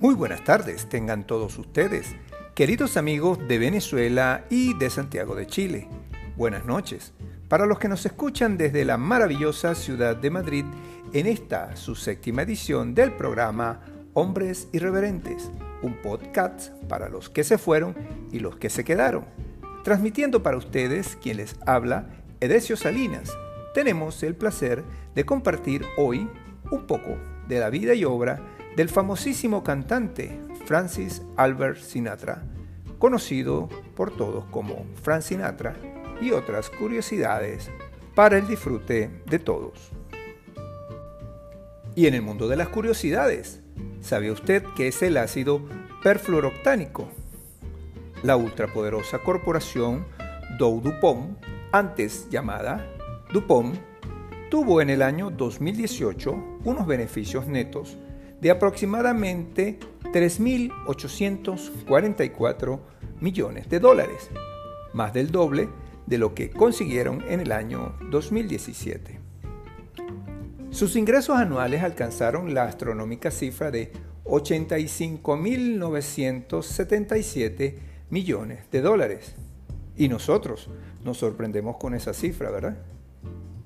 Muy buenas tardes, tengan todos ustedes, queridos amigos de Venezuela y de Santiago de Chile. Buenas noches. Para los que nos escuchan desde la maravillosa ciudad de Madrid, en esta su séptima edición del programa Hombres Irreverentes, un podcast para los que se fueron y los que se quedaron. Transmitiendo para ustedes quien les habla, Edesio Salinas. Tenemos el placer de compartir hoy un poco de la vida y obra del famosísimo cantante Francis Albert Sinatra, conocido por todos como Frank Sinatra, y otras curiosidades para el disfrute de todos. Y en el mundo de las curiosidades, ¿sabe usted qué es el ácido perfluoroctánico? La ultrapoderosa corporación Dow DuPont, antes llamada DuPont, tuvo en el año 2018 unos beneficios netos de aproximadamente 3.844 millones de dólares, más del doble de lo que consiguieron en el año 2017. Sus ingresos anuales alcanzaron la astronómica cifra de 85.977 millones de dólares. Y nosotros nos sorprendemos con esa cifra, ¿verdad?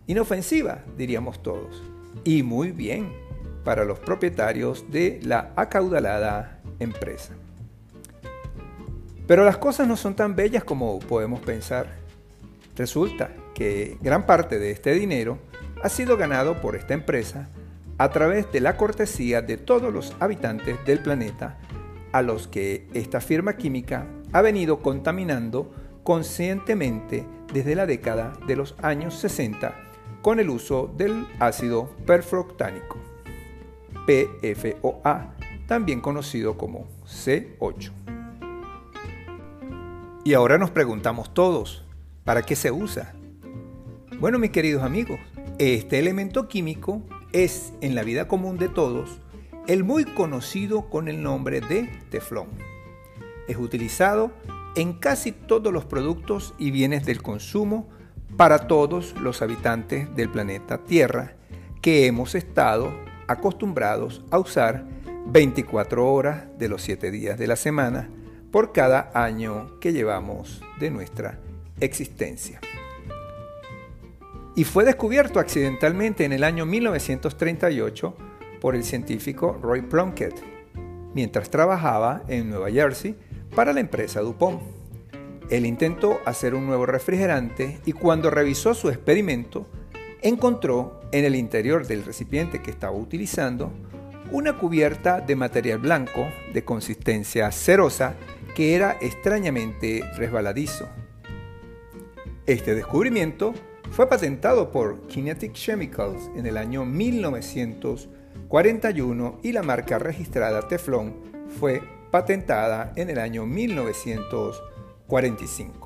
Inofensiva, diríamos todos. Y muy bien para los propietarios de la acaudalada empresa. Pero las cosas no son tan bellas como podemos pensar. Resulta que gran parte de este dinero ha sido ganado por esta empresa a través de la cortesía de todos los habitantes del planeta a los que esta firma química ha venido contaminando conscientemente desde la década de los años 60 con el uso del ácido perfluoctánico, PFOA, también conocido como C8. Y ahora nos preguntamos todos, ¿para qué se usa? Bueno, mis queridos amigos, este elemento químico es en la vida común de todos el muy conocido con el nombre de teflón. Es utilizado en casi todos los productos y bienes del consumo para todos los habitantes del planeta Tierra que hemos estado acostumbrados a usar 24 horas de los 7 días de la semana por cada año que llevamos de nuestra existencia. Y fue descubierto accidentalmente en el año 1938 por el científico Roy Plunkett, mientras trabajaba en Nueva Jersey para la empresa DuPont. Él intentó hacer un nuevo refrigerante y cuando revisó su experimento, encontró en el interior del recipiente que estaba utilizando una cubierta de material blanco de consistencia cerosa que era extrañamente resbaladizo. Este descubrimiento fue patentado por Kinetic Chemicals en el año 1941 y la marca registrada Teflon fue patentada en el año 1941.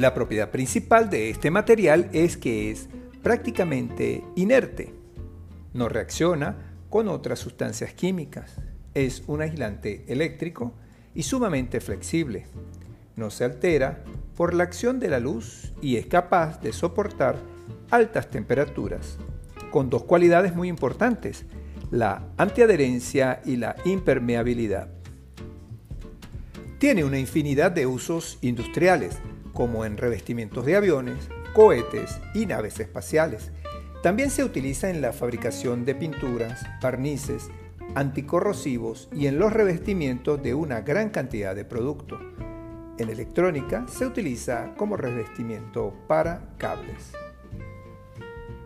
45. La propiedad principal de este material es que es prácticamente inerte. No reacciona con otras sustancias químicas. Es un aislante eléctrico y sumamente flexible. No se altera por la acción de la luz y es capaz de soportar altas temperaturas, con dos cualidades muy importantes, la antiadherencia y la impermeabilidad. Tiene una infinidad de usos industriales, como en revestimientos de aviones, cohetes y naves espaciales. También se utiliza en la fabricación de pinturas, barnices, anticorrosivos y en los revestimientos de una gran cantidad de productos. En electrónica se utiliza como revestimiento para cables.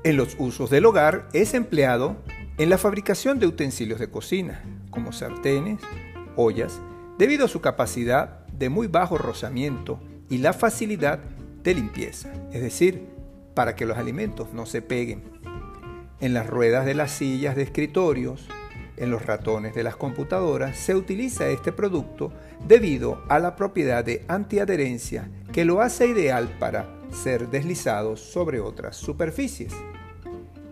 En los usos del hogar es empleado en la fabricación de utensilios de cocina, como sartenes, ollas, debido a su capacidad de muy bajo rozamiento y la facilidad de limpieza, es decir, para que los alimentos no se peguen. En las ruedas de las sillas de escritorios, en los ratones de las computadoras se utiliza este producto debido a la propiedad de antiadherencia que lo hace ideal para ser deslizados sobre otras superficies.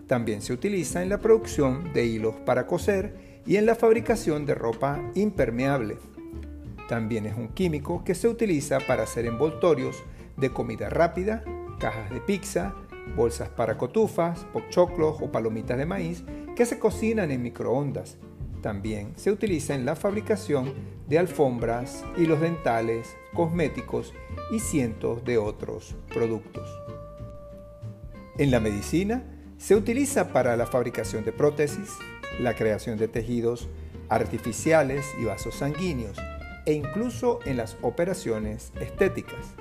También se utiliza en la producción de hilos para coser y en la fabricación de ropa impermeable. También es un químico que se utiliza para hacer envoltorios de comida rápida, cajas de pizza, bolsas para cotufas, pochoclos o palomitas de maíz que se cocinan en microondas. también se utiliza en la fabricación de alfombras, hilos dentales, cosméticos y cientos de otros productos. En la medicina se utiliza para la fabricación de prótesis, la creación de tejidos artificiales y vasos sanguíneos e incluso en las operaciones estéticas.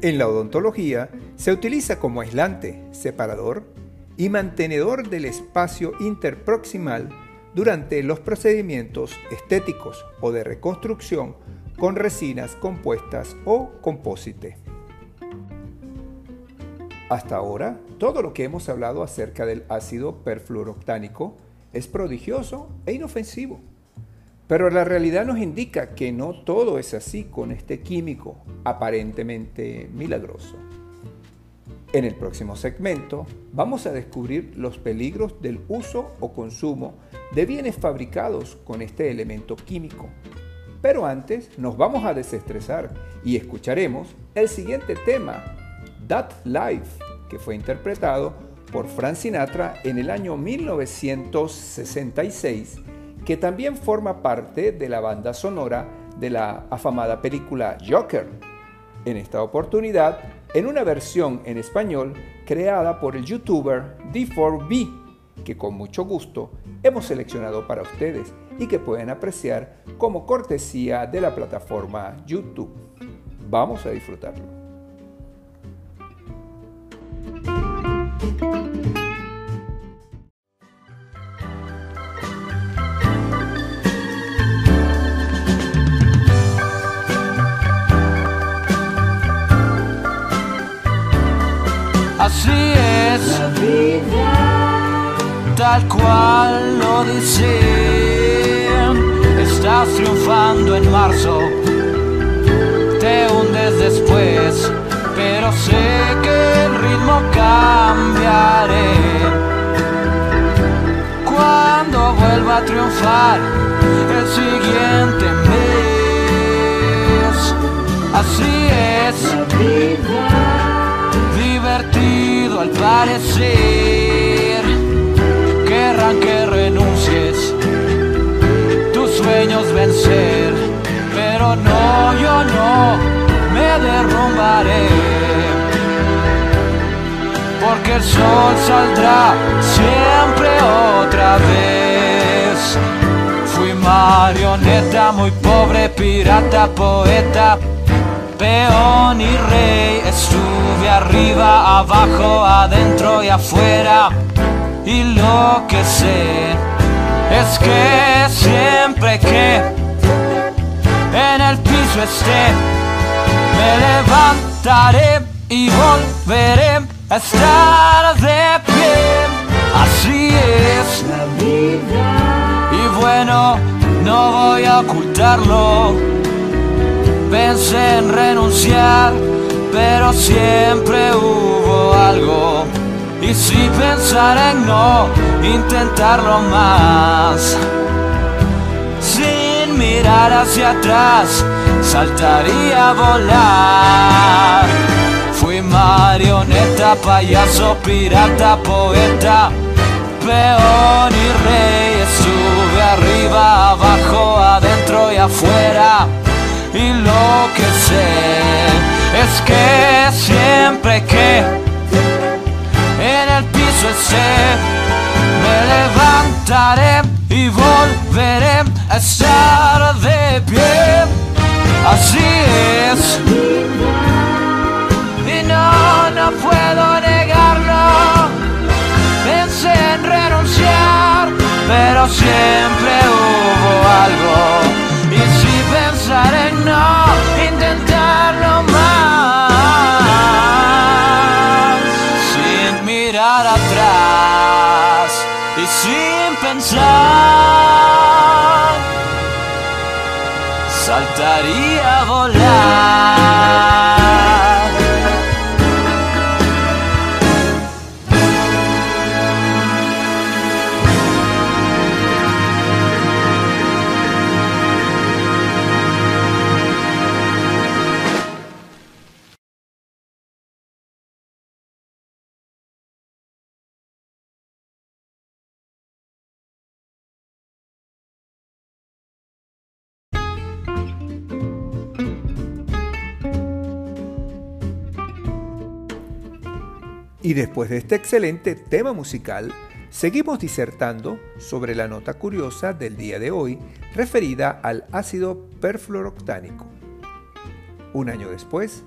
En la odontología se utiliza como aislante, separador y mantenedor del espacio interproximal durante los procedimientos estéticos o de reconstrucción con resinas compuestas o compósite. Hasta ahora, todo lo que hemos hablado acerca del ácido perfluoroctánico es prodigioso e inofensivo. Pero la realidad nos indica que no todo es así con este químico aparentemente milagroso. En el próximo segmento vamos a descubrir los peligros del uso o consumo de bienes fabricados con este elemento químico. Pero antes nos vamos a desestresar y escucharemos el siguiente tema, That Life, que fue interpretado por Frank Sinatra en el año 1966, que también forma parte de la banda sonora de la afamada película Joker. En esta oportunidad, en una versión en español creada por el youtuber D4B, que con mucho gusto hemos seleccionado para ustedes y que pueden apreciar como cortesía de la plataforma YouTube. Vamos a disfrutarlo. Así es. La vida, tal cual lo dicen. Estás triunfando en marzo, te hundes después, pero sé que el ritmo cambiaré. Cuando vuelva a triunfar el siguiente mes, así es. La vida al parecer. Querrán que renuncies, tus sueños vencer, pero no, yo no me derrumbaré. Porque el sol saldrá siempre otra vez. Fui marioneta, muy pobre, pirata, poeta peón y rey. Estuve arriba, abajo, adentro y afuera. Y lo que sé es que siempre que en el piso esté, me levantaré y volveré a estar de pie. Así es la vida. Y bueno, no voy a ocultarlo Pensé en renunciar, pero siempre hubo algo. Y si pensar en no intentarlo más, sin mirar hacia atrás, saltaría a volar. Fui marioneta, payaso, pirata, poeta, peón y rey. Estuve arriba, abajo, adentro y afuera y lo que sé es que siempre que en el piso esté, me levantaré y volveré a estar de pie. Así es. Y no, no puedo negarlo. Pensé en renunciar, pero siempre hubo algo pensar en no intentarlo más, sin mirar atrás y sin pensar, saltaría a volar. Y después de este excelente tema musical, seguimos disertando sobre la nota curiosa del día de hoy referida al ácido perfluoroctánico. Un año después,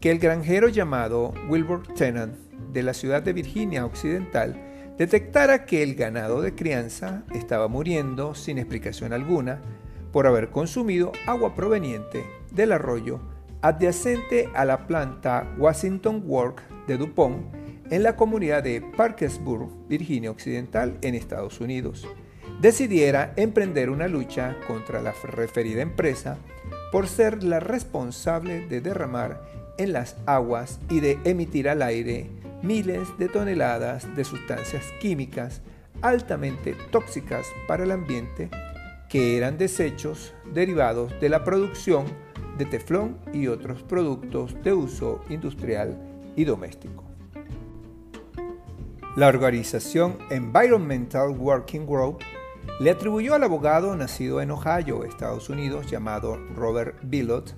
que el granjero llamado Wilbur Tennant de la ciudad de Virginia Occidental detectara que el ganado de crianza estaba muriendo sin explicación alguna por haber consumido agua proveniente del arroyo adyacente a la planta Washington Work de DuPont en la comunidad de Parkersburg, Virginia Occidental, en Estados Unidos, decidiera emprender una lucha contra la referida empresa por ser la responsable de derramar en las aguas y de emitir al aire miles de toneladas de sustancias químicas altamente tóxicas para el ambiente que eran desechos derivados de la producción de teflón y otros productos de uso industrial y doméstico. La organización Environmental Working Group le atribuyó al abogado nacido en Ohio, Estados Unidos, llamado Robert Billot,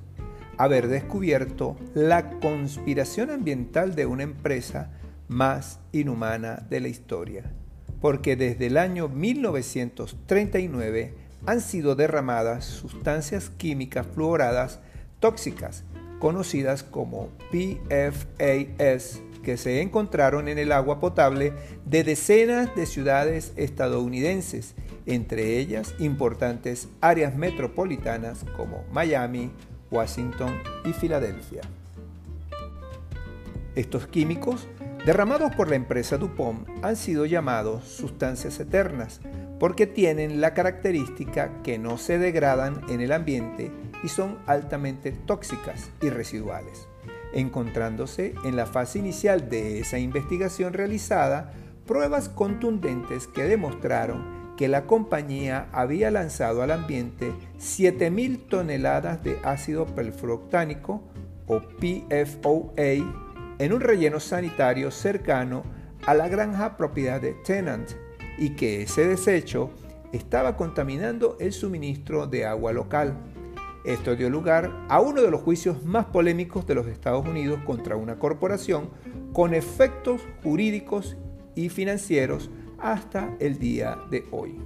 haber descubierto la conspiración ambiental de una empresa más inhumana de la historia, porque desde el año 1939 han sido derramadas sustancias químicas fluoradas tóxicas, conocidas como PFAS, que se encontraron en el agua potable de decenas de ciudades estadounidenses, entre ellas importantes áreas metropolitanas como Miami, Washington y Filadelfia. Estos químicos, derramados por la empresa DuPont, han sido llamados sustancias eternas porque tienen la característica que no se degradan en el ambiente y son altamente tóxicas y residuales, encontrándose en la fase inicial de esa investigación realizada pruebas contundentes que demostraron que la compañía había lanzado al ambiente 7.000 toneladas de ácido perfluoroctánico o PFOA en un relleno sanitario cercano a la granja propiedad de Tenant y que ese desecho estaba contaminando el suministro de agua local. Esto dio lugar a uno de los juicios más polémicos de los Estados Unidos contra una corporación con efectos jurídicos y financieros hasta el día de hoy.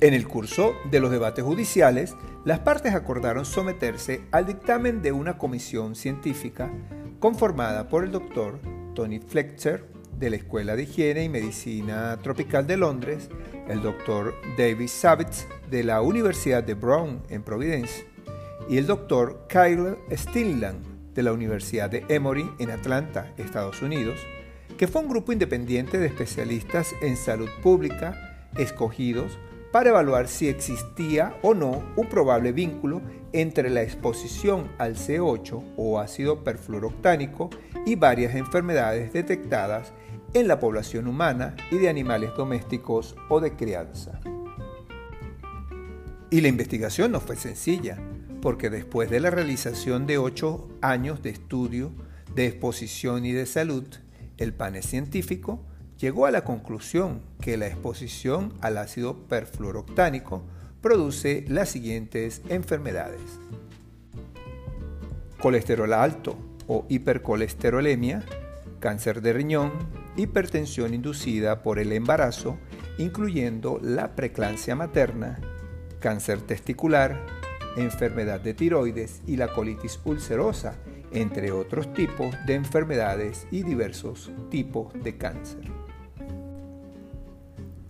En el curso de los debates judiciales, las partes acordaron someterse al dictamen de una comisión científica conformada por el doctor Tony Fletcher de la Escuela de Higiene y Medicina Tropical de Londres, el doctor David Savitz de la Universidad de Brown en Providence y el doctor Kyle Stinland de la Universidad de Emory en Atlanta, Estados Unidos, que fue un grupo independiente de especialistas en salud pública escogidos para evaluar si existía o no un probable vínculo entre la exposición al C8 o ácido perfluoroctánico y varias enfermedades detectadas en la población humana y de animales domésticos o de crianza. Y la investigación no fue sencilla, porque después de la realización de ocho años de estudio, de exposición y de salud, el panel científico llegó a la conclusión que la exposición al ácido perfluoroctánico produce las siguientes enfermedades. Colesterol alto o hipercolesterolemia, cáncer de riñón, hipertensión inducida por el embarazo, incluyendo la preclancia materna, cáncer testicular, enfermedad de tiroides y la colitis ulcerosa, entre otros tipos de enfermedades y diversos tipos de cáncer.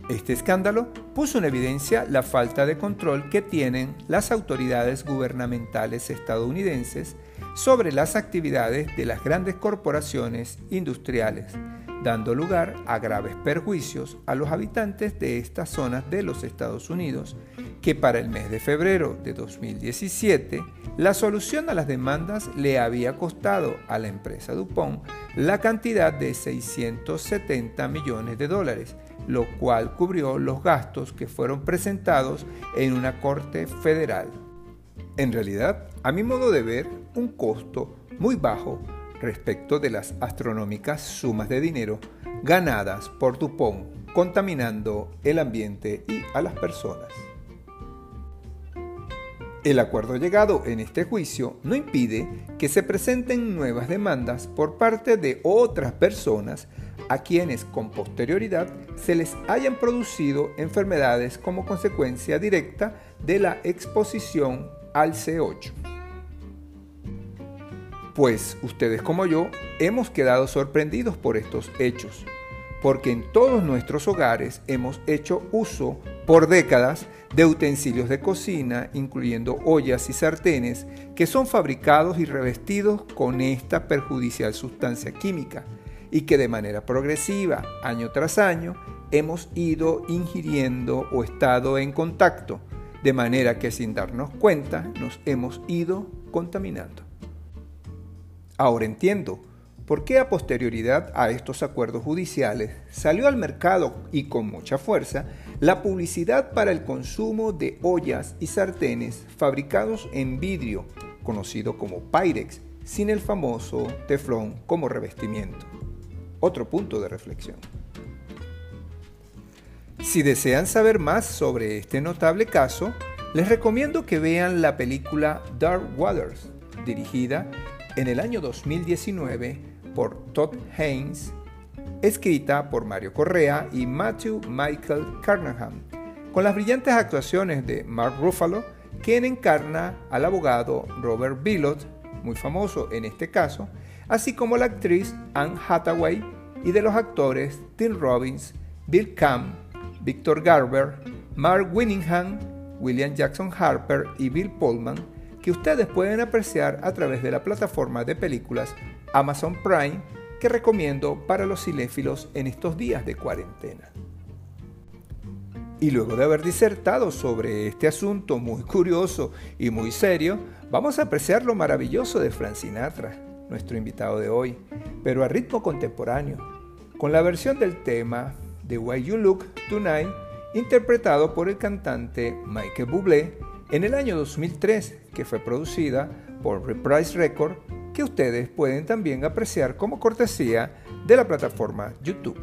Este escándalo puso en evidencia la falta de control que tienen las autoridades gubernamentales estadounidenses sobre las actividades de las grandes corporaciones industriales, dando lugar a graves perjuicios a los habitantes de estas zonas de los Estados Unidos, que para el mes de febrero de 2017 la solución a las demandas le había costado a la empresa DuPont la cantidad de 670 millones de dólares, lo cual cubrió los gastos que fueron presentados en una corte federal. En realidad, a mi modo de ver, un costo muy bajo respecto de las astronómicas sumas de dinero ganadas por Dupont contaminando el ambiente y a las personas. El acuerdo llegado en este juicio no impide que se presenten nuevas demandas por parte de otras personas a quienes con posterioridad se les hayan producido enfermedades como consecuencia directa de la exposición al C8. Pues ustedes como yo hemos quedado sorprendidos por estos hechos, porque en todos nuestros hogares hemos hecho uso por décadas de utensilios de cocina, incluyendo ollas y sartenes, que son fabricados y revestidos con esta perjudicial sustancia química y que de manera progresiva, año tras año, hemos ido ingiriendo o estado en contacto, de manera que sin darnos cuenta nos hemos ido contaminando. Ahora entiendo por qué a posterioridad a estos acuerdos judiciales salió al mercado y con mucha fuerza la publicidad para el consumo de ollas y sartenes fabricados en vidrio, conocido como Pyrex, sin el famoso teflón como revestimiento. Otro punto de reflexión. Si desean saber más sobre este notable caso, les recomiendo que vean la película Dark Waters, dirigida en el año 2019 por Todd Haynes, escrita por Mario Correa y Matthew Michael Carnahan, con las brillantes actuaciones de Mark Ruffalo, quien encarna al abogado Robert Billot, muy famoso en este caso, así como la actriz Anne Hathaway y de los actores Tim Robbins, Bill Camp, Victor Garber, Mark Winningham, William Jackson Harper y Bill Pullman, que ustedes pueden apreciar a través de la plataforma de películas Amazon Prime que recomiendo para los cinéfilos en estos días de cuarentena. Y luego de haber disertado sobre este asunto muy curioso y muy serio, vamos a apreciar lo maravilloso de Frank Sinatra, nuestro invitado de hoy, pero a ritmo contemporáneo, con la versión del tema The Way You Look Tonight, interpretado por el cantante Michael Bublé en el año 2003, que fue producida por Reprise Record, que ustedes pueden también apreciar como cortesía de la plataforma YouTube.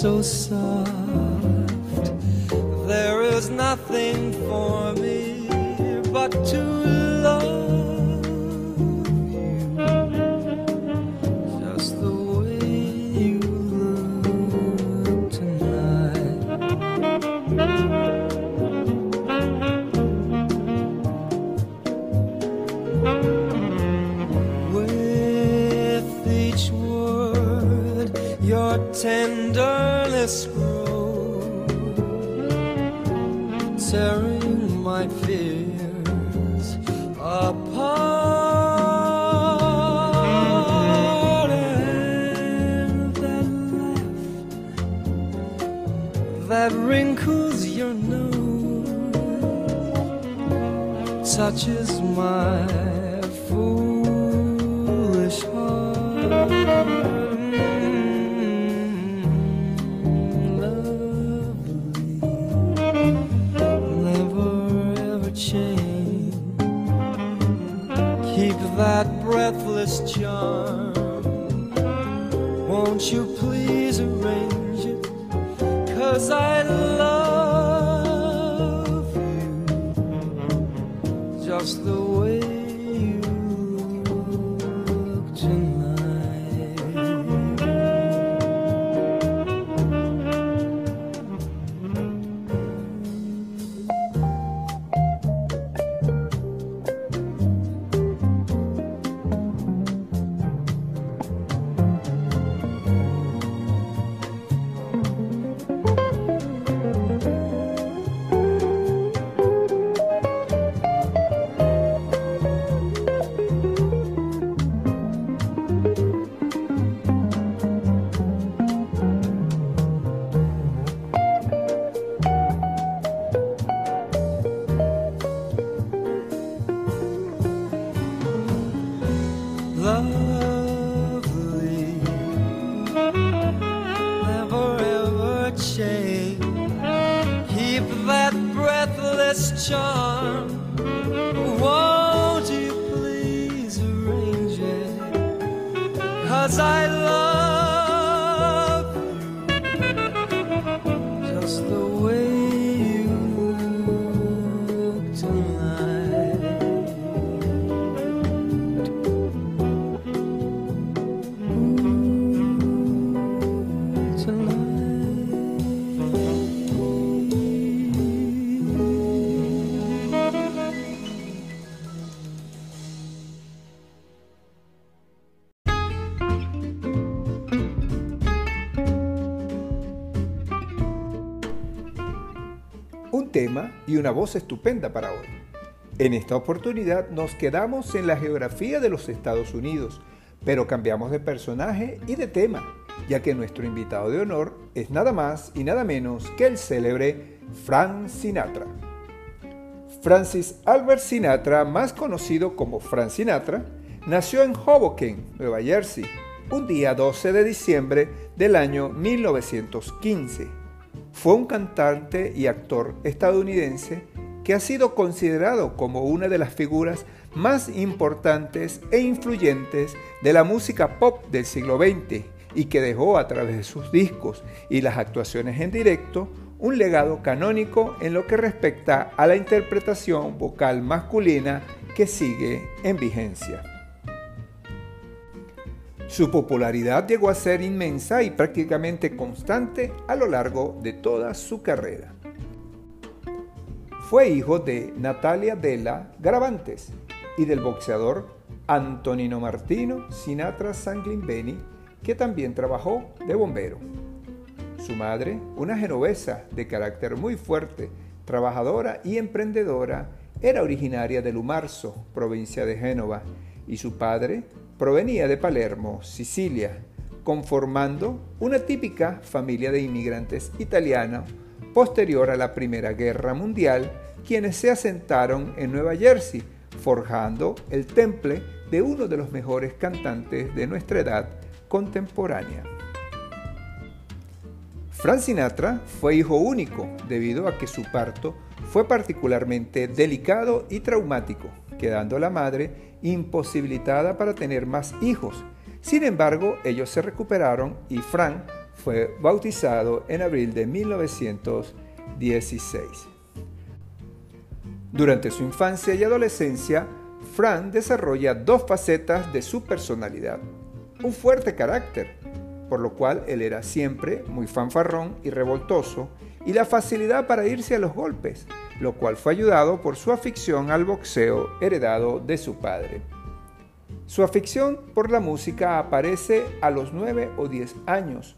so sad. Y una voz estupenda para hoy. En esta oportunidad nos quedamos en la geografía de los Estados Unidos, pero cambiamos de personaje y de tema, ya que nuestro invitado de honor es nada más y nada menos que el célebre Frank Sinatra. Francis Albert Sinatra, más conocido como Frank Sinatra, nació en Hoboken, Nueva Jersey, un día 12 de diciembre del año 1915. Fue un cantante y actor estadounidense que ha sido considerado como una de las figuras más importantes e influyentes de la música pop del siglo XX y que dejó a través de sus discos y las actuaciones en directo un legado canónico en lo que respecta a la interpretación vocal masculina que sigue en vigencia. Su popularidad llegó a ser inmensa y prácticamente constante a lo largo de toda su carrera. Fue hijo de Natalia Della Gravantes y del boxeador Antonino Martino Sinatra Sanglimbeni, que también trabajó de bombero. Su madre, una genovesa de carácter muy fuerte, trabajadora y emprendedora, era originaria de Lumarzo, provincia de Génova, y su padre provenía de Palermo, Sicilia, conformando una típica familia de inmigrantes italianos posterior a la Primera Guerra Mundial, quienes se asentaron en Nueva Jersey, forjando el temple de uno de los mejores cantantes de nuestra edad contemporánea. Frank Sinatra fue hijo único debido a que su parto fue particularmente delicado y traumático, quedando la madre imposibilitada para tener más hijos. Sin embargo, ellos se recuperaron y Frank fue bautizado en abril de 1916. Durante su infancia y adolescencia, Frank desarrolla dos facetas de su personalidad. Un fuerte carácter, por lo cual él era siempre muy fanfarrón y revoltoso, y la facilidad para irse a los golpes, lo cual fue ayudado por su afición al boxeo heredado de su padre. Su afición por la música aparece a los 9 o 10 años,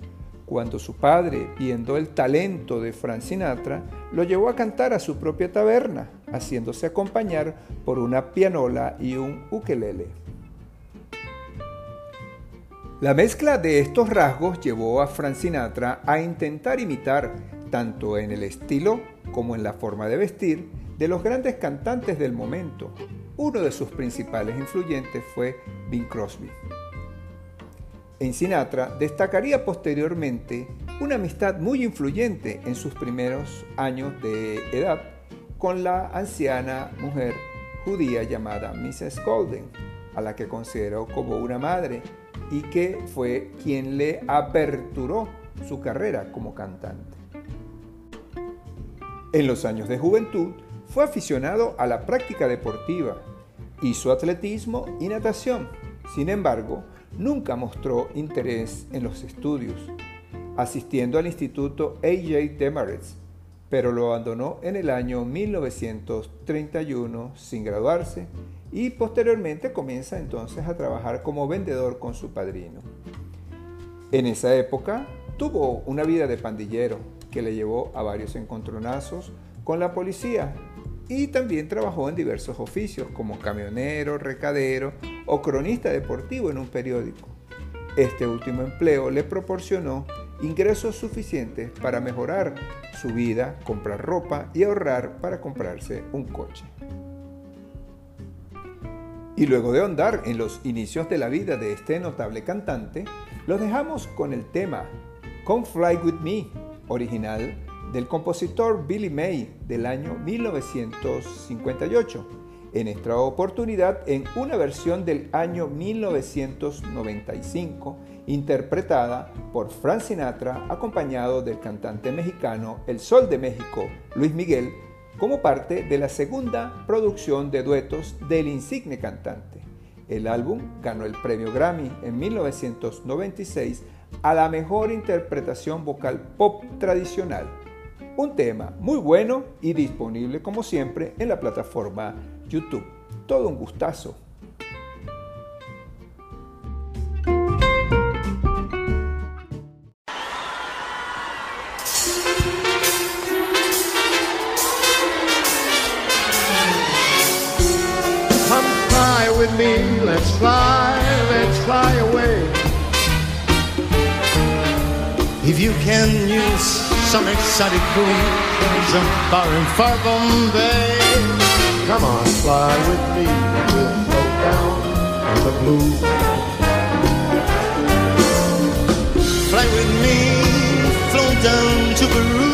cuando su padre, viendo el talento de Frank Sinatra, lo llevó a cantar a su propia taberna, haciéndose acompañar por una pianola y un ukelele. La mezcla de estos rasgos llevó a Frank Sinatra a intentar imitar, tanto en el estilo como en la forma de vestir, de los grandes cantantes del momento. Uno de sus principales influyentes fue Bing Crosby. En Sinatra destacaría posteriormente una amistad muy influyente en sus primeros años de edad con la anciana mujer judía llamada Mrs. Golden, a la que consideró como una madre y que fue quien le aperturó su carrera como cantante. En los años de juventud fue aficionado a la práctica deportiva, hizo atletismo y natación. Sin embargo, nunca mostró interés en los estudios, asistiendo al Instituto A.J. Demarest, pero lo abandonó en el año 1931 sin graduarse y posteriormente comienza entonces a trabajar como vendedor con su padrino. En esa época tuvo una vida de pandillero que le llevó a varios encontronazos con la policía y también trabajó en diversos oficios como camionero, recadero o cronista deportivo en un periódico. Este último empleo le proporcionó ingresos suficientes para mejorar su vida, comprar ropa y ahorrar para comprarse un coche. Y luego de ahondar en los inicios de la vida de este notable cantante, los dejamos con el tema Come Fly With Me, original del compositor Billy May del año 1958, en esta oportunidad en una versión del año 1995, interpretada por Frank Sinatra, acompañado del cantante mexicano El Sol de México, Luis Miguel, como parte de la segunda producción de duetos del insigne cantante. El álbum ganó el premio Grammy en 1996 a la mejor interpretación vocal pop tradicional. Un tema muy bueno y disponible como siempre en la plataforma YouTube. Todo un gustazo. Can use some exotic cruise far and far Bombay, come on, fly with me, we'll float down in the blue. Fly with me, float down to Peru.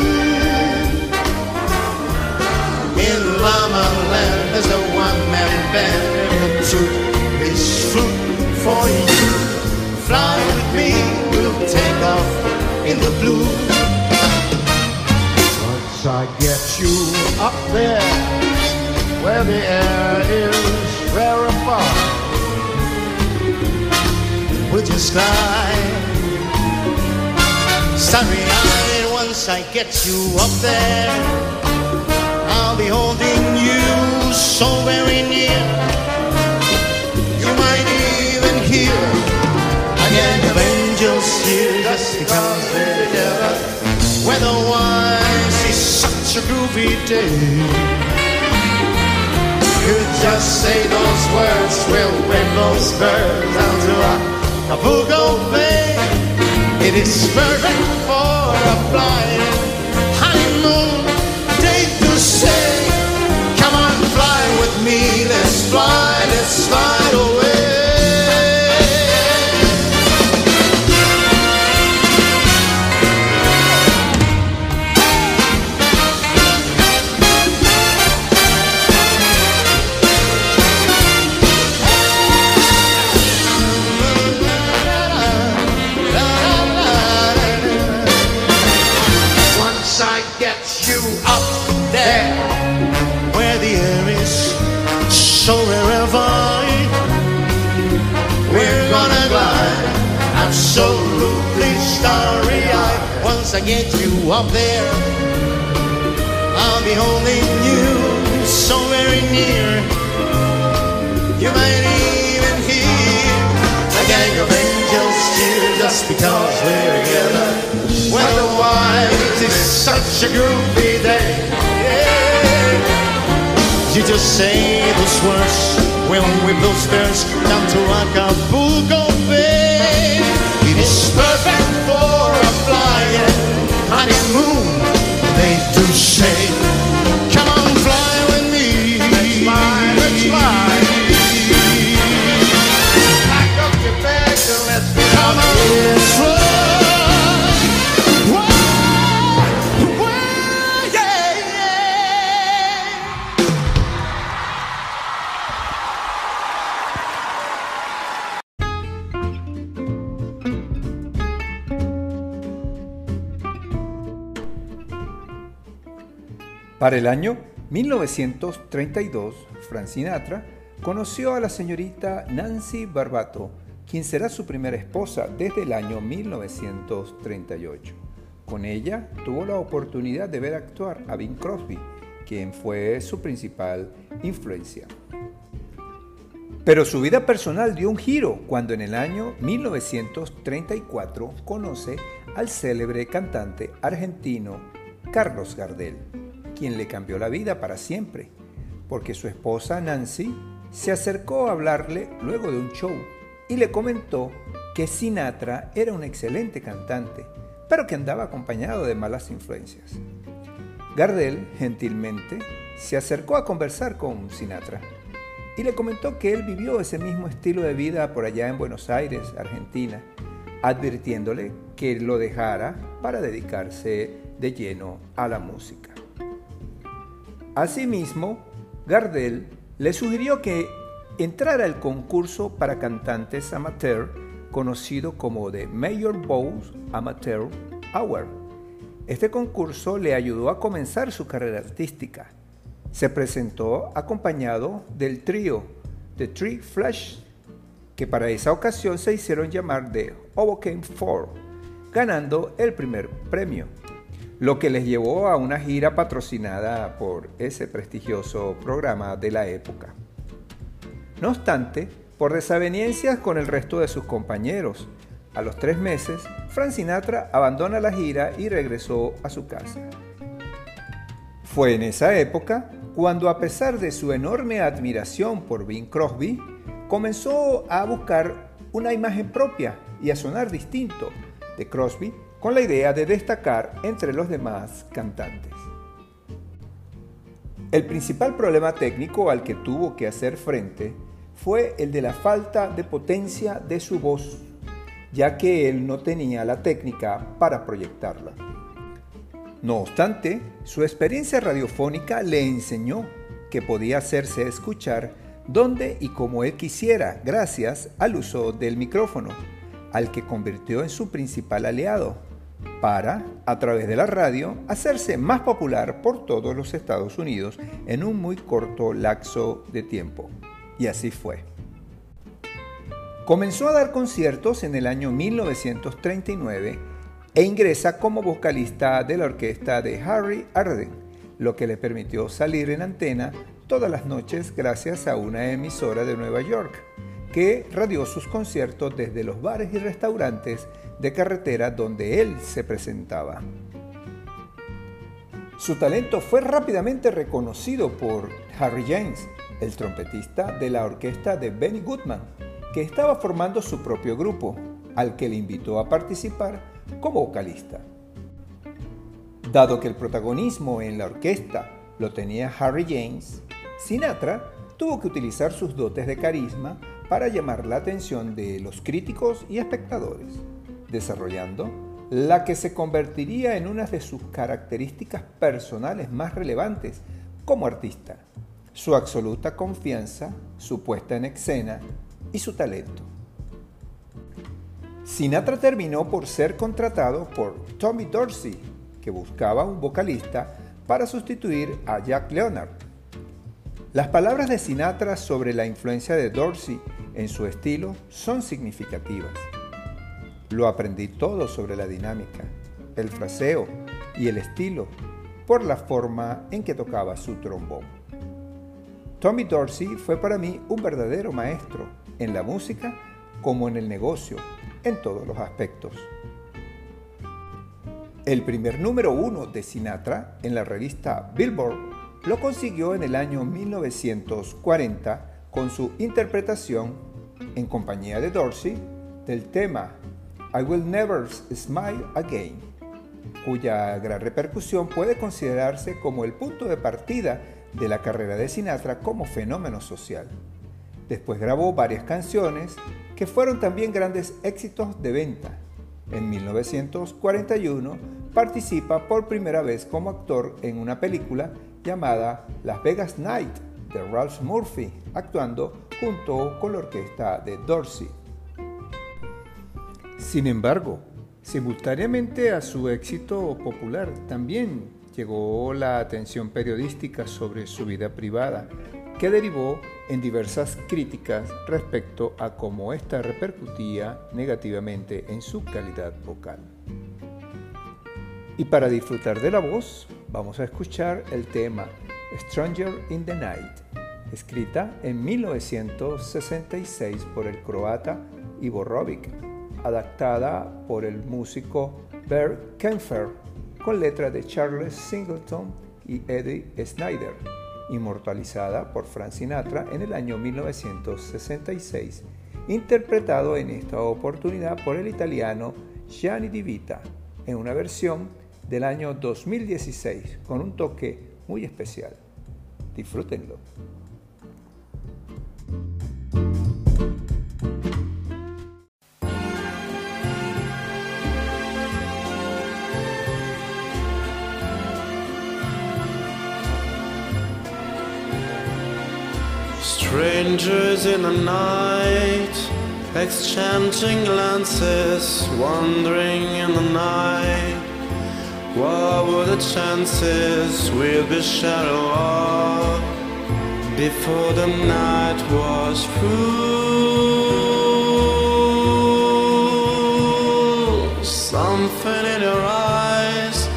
In Mama Land, there's a one-man band, in the blue. Once I get you up there, where the air is rarefied, we'll just glide. Starry-eyed, once I get you up there. I'll be holding you so very near. You might even hear again of angels here just because they're together. Weather-wise, it's such a groovy day. You just say those words, we'll bring those birds down to Acapulco Bay. It is perfect for a flying Once I get you up there, I'll be holding you so very near. You might even hear a gang of angels cheer just because we're together. Weather-wise, it's such a groovy day. Yeah. You just say those words, when we'll whip those birds down to Acapulco flying honeymoon. They do say, Para el año 1932, Frank Sinatra conoció a la señorita Nancy Barbato, quien será su primera esposa desde el año 1938. Con ella tuvo la oportunidad de ver actuar a Bing Crosby, quien fue su principal influencia. Pero su vida personal dio un giro cuando en el año 1934 conoce al célebre cantante argentino Carlos Gardel, quien le cambió la vida para siempre, porque su esposa Nancy se acercó a hablarle luego de un show y le comentó que Sinatra era un excelente cantante, pero que andaba acompañado de malas influencias. Gardel, gentilmente, se acercó a conversar con Sinatra y le comentó que él vivió ese mismo estilo de vida por allá en Buenos Aires, Argentina, advirtiéndole que lo dejara para dedicarse de lleno a la música. Asimismo, Gardel le sugirió que entrara al concurso para cantantes amateur conocido como The Mayor Bowes Amateur Hour. Este concurso le ayudó a comenzar su carrera artística. Se presentó acompañado del trío The Three Flash, que para esa ocasión se hicieron llamar The Hoboken Four, ganando el primer premio lo que les llevó a una gira patrocinada por ese prestigioso programa de la época. No obstante, por desavenencias con el resto de sus compañeros, a los tres meses, Frank Sinatra abandona la gira y regresó a su casa. Fue en esa época cuando, a pesar de su enorme admiración por Bing Crosby, comenzó a buscar una imagen propia y a sonar distinto de Crosby con la idea de destacar entre los demás cantantes. El principal problema técnico al que tuvo que hacer frente fue el de la falta de potencia de su voz, ya que él no tenía la técnica para proyectarla. No obstante, su experiencia radiofónica le enseñó que podía hacerse escuchar donde y como él quisiera gracias al uso del micrófono, al que convirtió en su principal aliado, para, a través de la radio, hacerse más popular por todos los Estados Unidos en un muy corto lapso de tiempo. Y así fue. Comenzó a dar conciertos en el año 1939 e ingresa como vocalista de la orquesta de Harry Arden, lo que le permitió salir en antena todas las noches gracias a una emisora de Nueva York, que radió sus conciertos desde los bares y restaurantes de carretera donde él se presentaba. Su talento fue rápidamente reconocido por Harry James, el trompetista de la orquesta de Benny Goodman, que estaba formando su propio grupo, al que le invitó a participar como vocalista. Dado que el protagonismo en la orquesta lo tenía Harry James, Sinatra tuvo que utilizar sus dotes de carisma para llamar la atención de los críticos y espectadores desarrollando la que se convertiría en una de sus características personales más relevantes como artista, su absoluta confianza, su puesta en escena y su talento. Sinatra terminó por ser contratado por Tommy Dorsey, que buscaba un vocalista para sustituir a Jack Leonard. Las palabras de Sinatra sobre la influencia de Dorsey en su estilo son significativas. Lo aprendí todo sobre la dinámica, el fraseo y el estilo por la forma en que tocaba su trombón. Tommy Dorsey fue para mí un verdadero maestro en la música como en el negocio, en todos los aspectos. El primer número uno de Sinatra en la revista Billboard lo consiguió en el año 1940 con su interpretación en compañía de Dorsey del tema I Will Never Smile Again, cuya gran repercusión puede considerarse como el punto de partida de la carrera de Sinatra como fenómeno social. Después grabó varias canciones que fueron también grandes éxitos de venta. En 1941 participa por primera vez como actor en una película llamada Las Vegas Night de Ralph Murphy, actuando junto con la orquesta de Dorsey. Sin embargo, simultáneamente a su éxito popular también llegó la atención periodística sobre su vida privada, que derivó en diversas críticas respecto a cómo ésta repercutía negativamente en su calidad vocal. Y para disfrutar de la voz, vamos a escuchar el tema Stranger in the Night, escrita en 1966 por el croata Ivo Robic adaptada por el músico Bert Kempfer, con letra de Charles Singleton y Eddie Snyder, inmortalizada por Frank Sinatra en el año 1966, interpretado en esta oportunidad por el italiano Gianni Di Vita, en una versión del año 2016 con un toque muy especial. Disfrútenlo. Strangers in the night, exchanging glances, wandering in the night. What were the chances we'll be sharing love before the night was through? Something in your eyes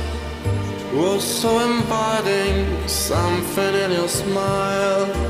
was so inviting, something in your smile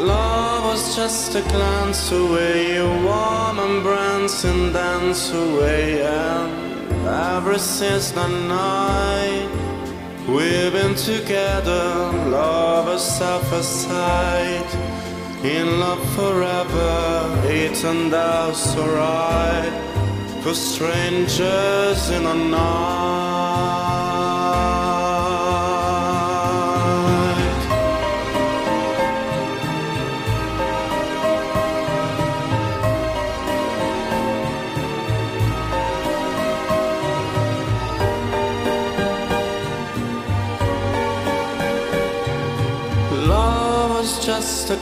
Love was just a glance away, a warm embrace and dance away. And ever since the night we've been together, lovers side by side, in love forever. It turned out so right for strangers in the night.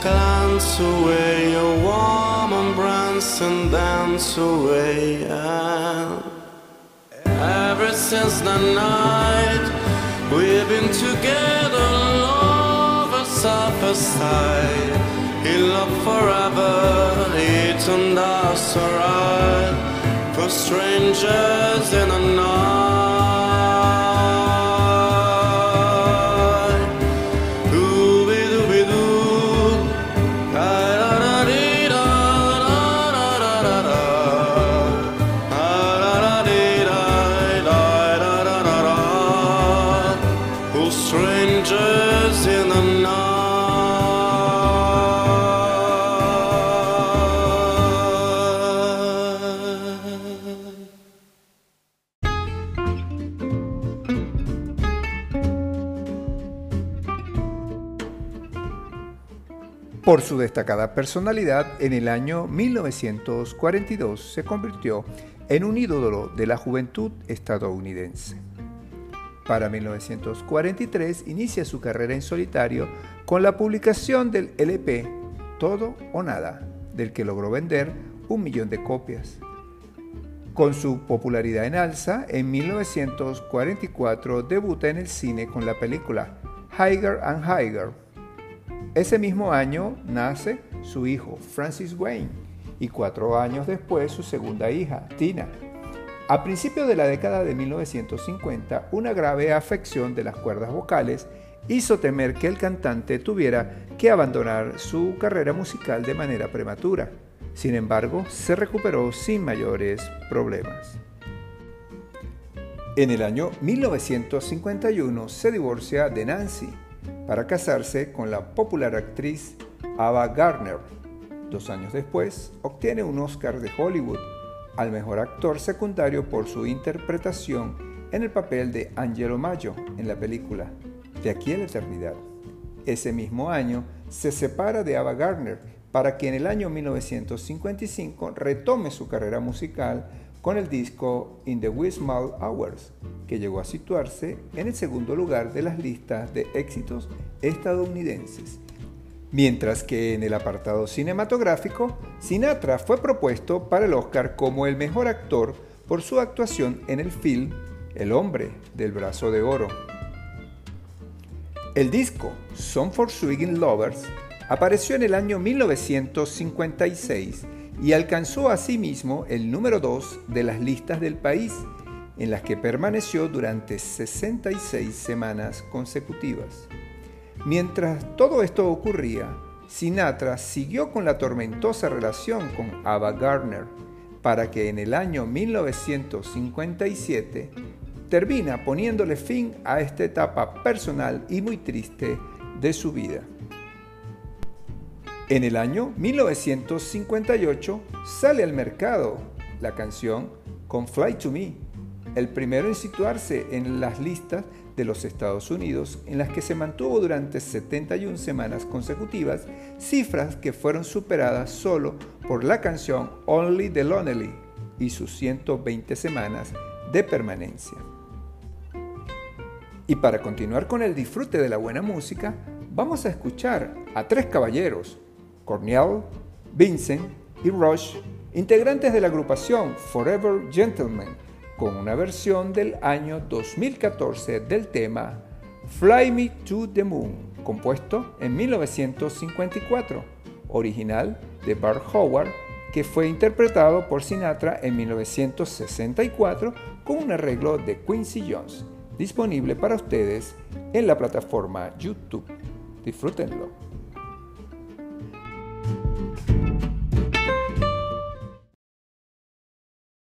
Glance away, a warm embrace and dance away. And ever since the night we've been together, lovers side by side, in love forever. It turned out so right for strangers in the night. Por su destacada personalidad, en el año 1942 se convirtió en un ídolo de la juventud estadounidense. Para 1943 inicia su carrera en solitario con la publicación del LP Todo o Nada, del que logró vender un millón de copias. Con su popularidad en alza, en 1944 debuta en el cine con la película Higher and Higher. Ese mismo año nace su hijo Francis Wayne y cuatro años después su segunda hija, Tina. A principios de la década de 1950, una grave afección de las cuerdas vocales hizo temer que el cantante tuviera que abandonar su carrera musical de manera prematura. Sin embargo, se recuperó sin mayores problemas. En el año 1951 se divorcia de Nancy para casarse con la popular actriz Ava Gardner. Dos años después, obtiene un Oscar de Hollywood al mejor actor secundario por su interpretación en el papel de Angelo Maggio en la película De aquí a la eternidad. Ese mismo año se separa de Ava Gardner para que en el año 1955 retome su carrera musical con el disco In the Wee Small Hours, que llegó a situarse en el segundo lugar de las listas de éxitos estadounidenses. Mientras que en el apartado cinematográfico, Sinatra fue propuesto para el Oscar como el mejor actor por su actuación en el film El hombre del brazo de oro. El disco Song for Swinging Lovers apareció en el año 1956 y alcanzó asimismo el número 2 de las listas del país, en las que permaneció durante 66 semanas consecutivas. Mientras todo esto ocurría, Sinatra siguió con la tormentosa relación con Ava Gardner, para que en el año 1957 termina poniéndole fin a esta etapa personal y muy triste de su vida. En el año 1958 sale al mercado la canción Con Fly to Me, el primero en situarse en las listas de los Estados Unidos, en las que se mantuvo durante 71 semanas consecutivas, cifras que fueron superadas solo por la canción Only the Lonely y sus 120 semanas de permanencia. Y para continuar con el disfrute de la buena música, vamos a escuchar a tres caballeros, Cornell, Vincent y Rush, integrantes de la agrupación Forever Gentlemen, con una versión del año 2014 del tema Fly Me to the Moon, compuesto en 1954, original de Bart Howard, que fue interpretado por Sinatra en 1964 con un arreglo de Quincy Jones, disponible para ustedes en la plataforma YouTube. Disfrútenlo.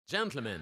Gentlemen.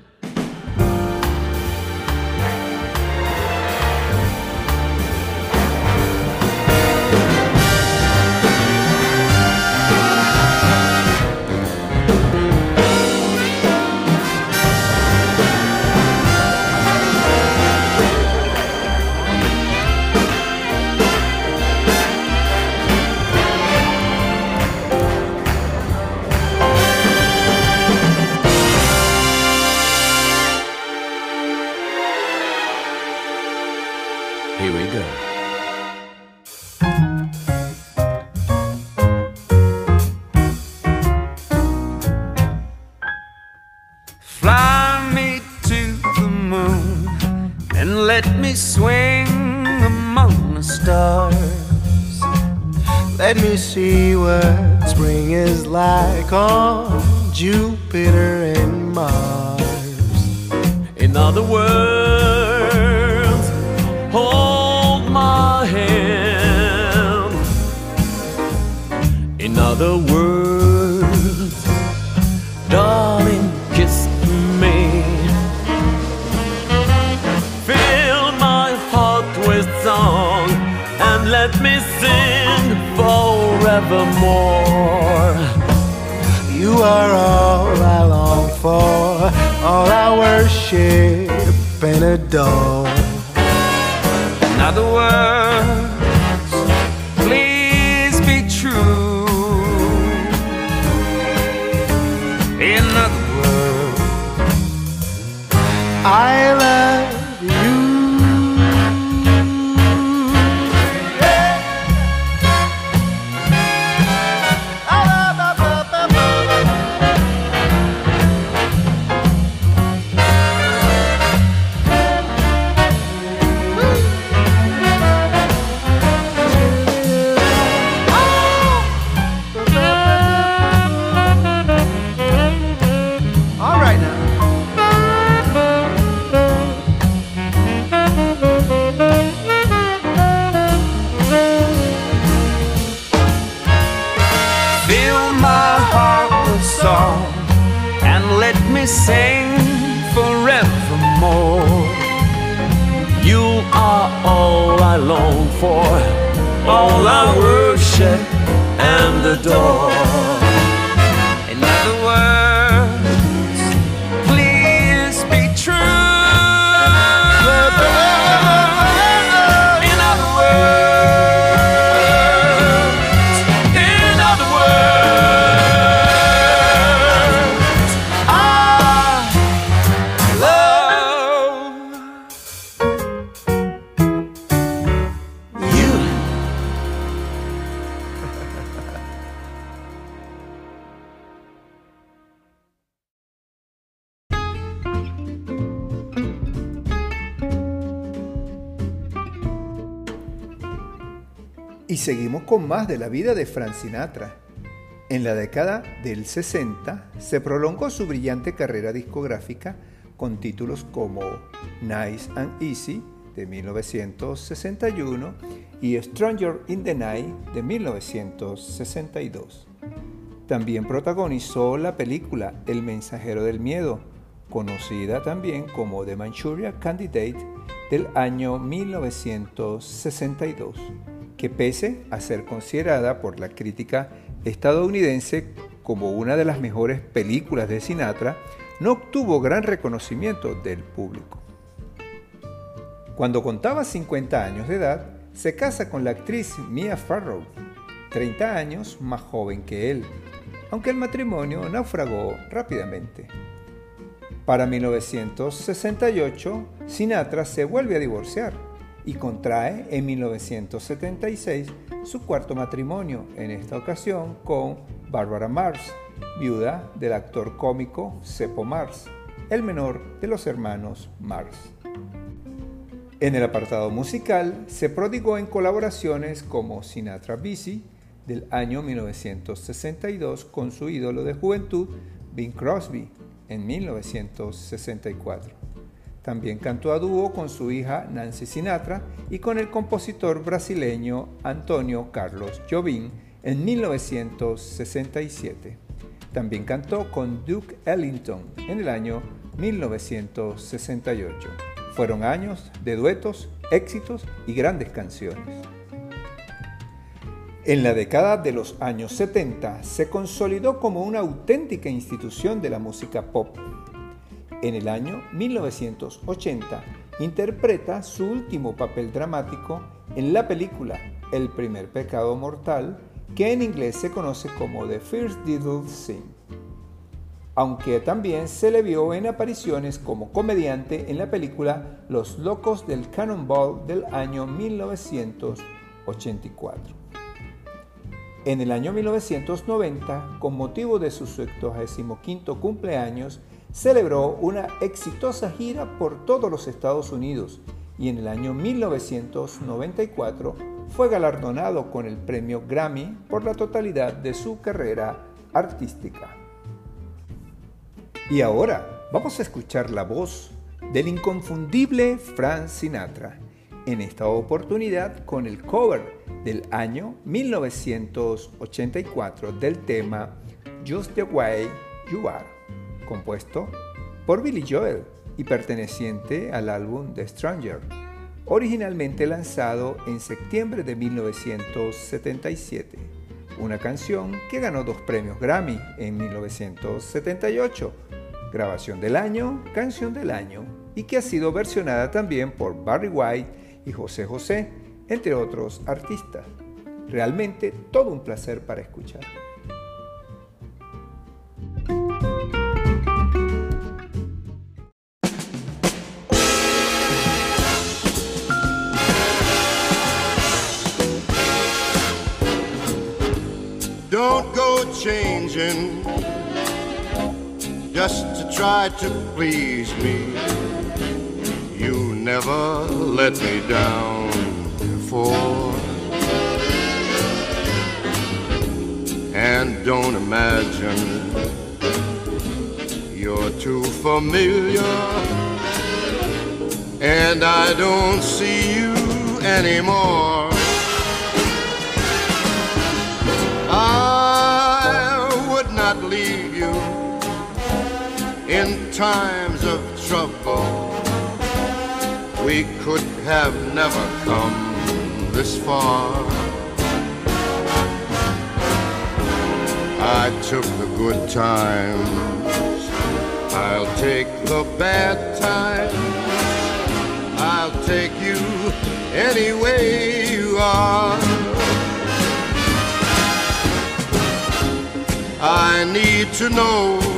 See what spring is like on Jupiter and Mars. In other words, hold my hand. In other words, forevermore. You are all I long for, all I worship and adore. In other seguimos con más de la vida de Frank Sinatra. En la década del 60 se prolongó su brillante carrera discográfica con títulos como Nice and Easy de 1961 y Stranger in the Night de 1962. También protagonizó la película El mensajero del miedo, conocida también como The Manchuria Candidate del año 1962, que pese a ser considerada por la crítica estadounidense como una de las mejores películas de Sinatra, no obtuvo gran reconocimiento del público. Cuando contaba 50 años de edad, se casa con la actriz Mia Farrow, 30 años más joven que él, aunque el matrimonio naufragó rápidamente. Para 1968, Sinatra se vuelve a divorciar y contrae en 1976 su cuarto matrimonio, en esta ocasión con Barbara Mars, viuda del actor cómico Seppo Mars, el menor de los hermanos Mars. En el apartado musical se prodigó en colaboraciones como Sinatra Busy del año 1962 con su ídolo de juventud Bing Crosby en 1964. También cantó a dúo con su hija Nancy Sinatra y con el compositor brasileño Antonio Carlos Jobim en 1967. También cantó con Duke Ellington en el año 1968. Fueron años de duetos, éxitos y grandes canciones. En la década de los años 70 se consolidó como una auténtica institución de la música pop. En el año 1980 interpreta su último papel dramático en la película El primer pecado mortal, que en inglés se conoce como The First Diddle Sin aunque también se le vio en apariciones como comediante en la película Los Locos del Cannonball del año 1984. En el año 1990, con motivo de su 75 cumpleaños, celebró una exitosa gira por todos los Estados Unidos y en el año 1994 fue galardonado con el premio Grammy por la totalidad de su carrera artística. Y ahora vamos a escuchar la voz del inconfundible Frank Sinatra, en esta oportunidad con el cover del año 1984 del tema Just the Way You Are, compuesto por Billy Joel y perteneciente al álbum The Stranger, originalmente lanzado en septiembre de 1977, una canción que ganó dos premios Grammy en 1978 grabación del año, canción del año, y que ha sido versionada también por Barry White y José José, entre otros artistas. Realmente todo un placer para escuchar. Changing just to try to please me. You never let me down before. And don't imagine you're too familiar. And I don't see you anymore. Times of trouble. We could have never come this far. I took the good times, I'll take the bad times. I'll take you any way you are. I need to know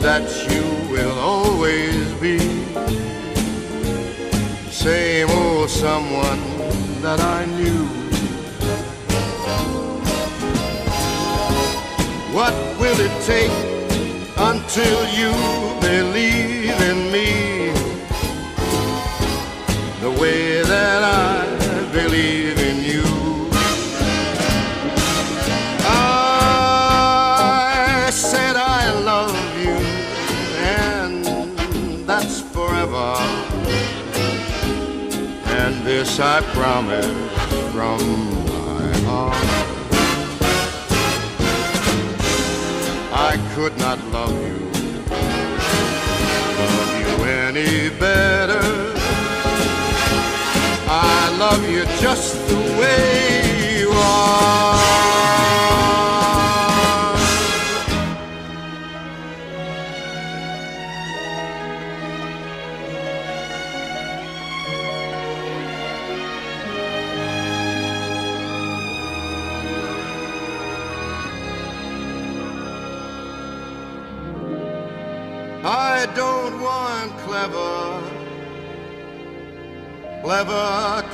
that you will always be same old someone that I knew. What will it take until you believe in me the way that I I promise from my heart. I could not love you, love you any better. I love you just the way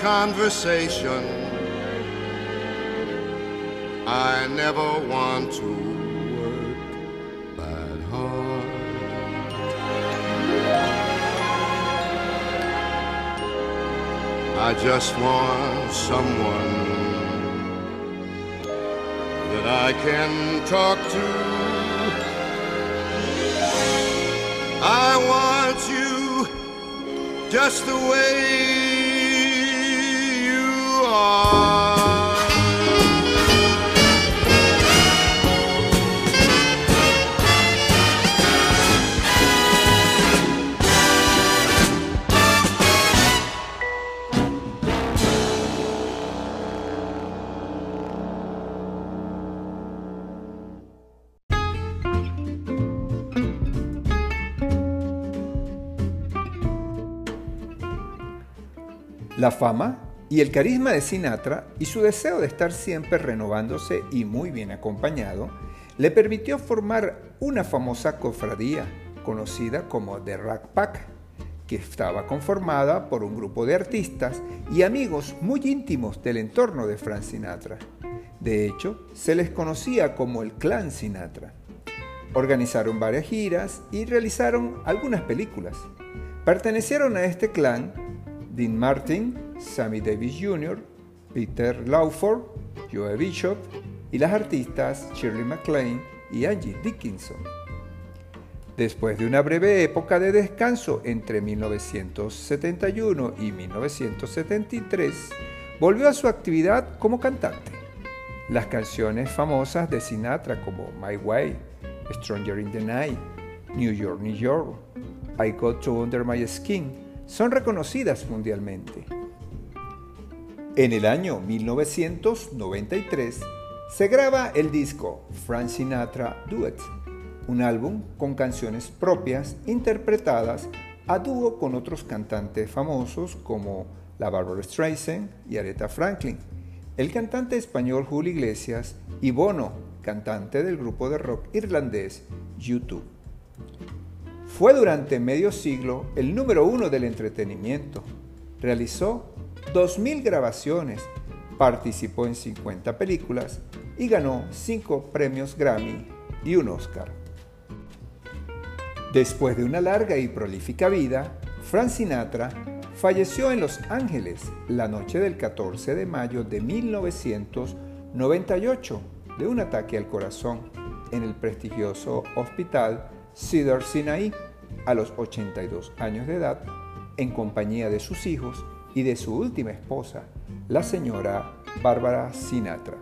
conversation. I never want to work that hard. I just want someone that I can talk to. I want you just the way. La fama y el carisma de Sinatra y su deseo de estar siempre renovándose y muy bien acompañado le permitió formar una famosa cofradía conocida como The Rat Pack, que estaba conformada por un grupo de artistas y amigos muy íntimos del entorno de Frank Sinatra. De hecho, se les conocía como el Clan Sinatra. Organizaron varias giras y realizaron algunas películas. Pertenecieron a este clan Dean Martin, Sammy Davis Jr., Peter Lawford, Joe Bishop y las artistas Shirley MacLaine y Angie Dickinson. Después de una breve época de descanso entre 1971 y 1973, volvió a su actividad como cantante. Las canciones famosas de Sinatra como My Way, Stranger in the Night, New York, New York, I Got to Under My Skin son reconocidas mundialmente. En el año 1993 se graba el disco Frank Sinatra Duet, un álbum con canciones propias interpretadas a dúo con otros cantantes famosos como la Barbara Streisand y Aretha Franklin, el cantante español Julio Iglesias y Bono, cantante del grupo de rock irlandés U2. Fue durante medio siglo el número uno del entretenimiento. Realizó 2.000 grabaciones, participó en 50 películas y ganó 5 premios Grammy y un Oscar. Después de una larga y prolífica vida, Frank Sinatra falleció en Los Ángeles la noche del 14 de mayo de 1998 de un ataque al corazón en el prestigioso hospital Cedar Sinai a los 82 años de edad en compañía de sus hijos y de su última esposa, la señora Bárbara Sinatra.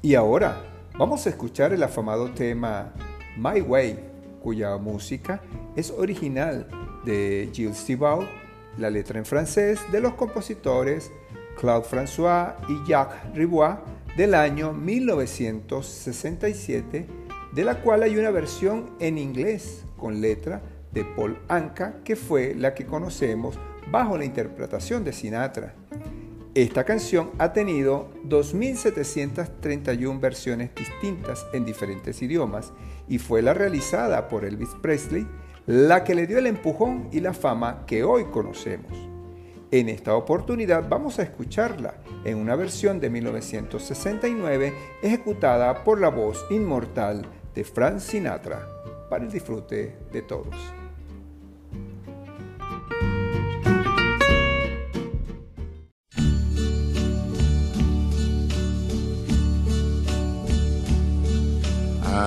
Y ahora vamos a escuchar el afamado tema My Way, cuya música es original de Gilles Thibault, la letra en francés de los compositores Claude François y Jacques Ribois del año 1967, de la cual hay una versión en inglés con letra de Paul Anka, que fue la que conocemos bajo la interpretación de Sinatra. Esta canción ha tenido 2.731 versiones distintas en diferentes idiomas y fue la realizada por Elvis Presley la que le dio el empujón y la fama que hoy conocemos. En esta oportunidad vamos a escucharla en una versión de 1969 ejecutada por la voz inmortal de Frank Sinatra para el disfrute de todos.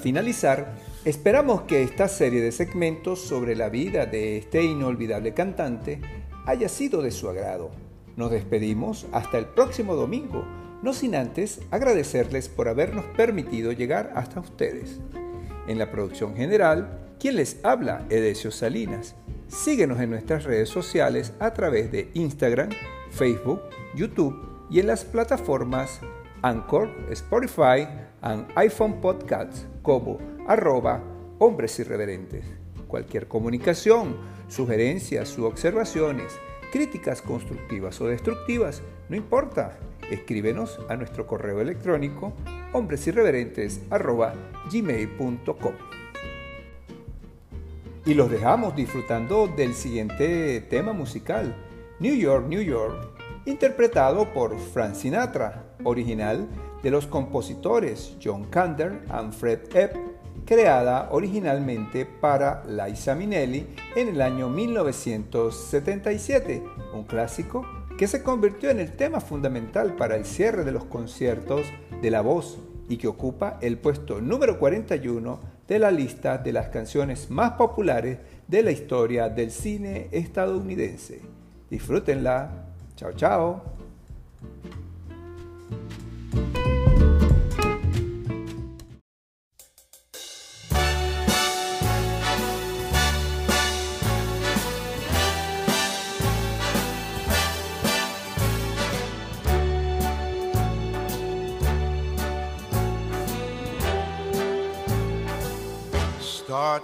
finalizar, esperamos que esta serie de segmentos sobre la vida de este inolvidable cantante haya sido de su agrado. Nos despedimos hasta el próximo domingo, no sin antes agradecerles por habernos permitido llegar hasta ustedes. En la producción general, quien les habla, Edesio Salinas. Síguenos en nuestras redes sociales a través de Instagram, Facebook, YouTube y en las plataformas Anchor, Spotify and iPhone Podcasts como arroba hombres irreverentes. Cualquier comunicación, sugerencias u observaciones, críticas constructivas o destructivas, no importa. Escríbenos a nuestro correo electrónico hombresirreverentes arroba gmail.com. Y los dejamos disfrutando del siguiente tema musical, New York, New York, interpretado por Frank Sinatra, original de los compositores John Kander y Fred Epp, creada originalmente para Liza Minnelli en el año 1977, un clásico que se convirtió en el tema fundamental para el cierre de los conciertos de La Voz y que ocupa el puesto número 41 de la lista de las canciones más populares de la historia del cine estadounidense. Disfrútenla. Chao, chao.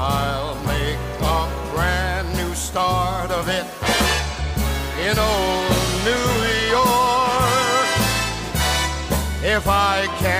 I'll make a brand new start of it in old New York. If I can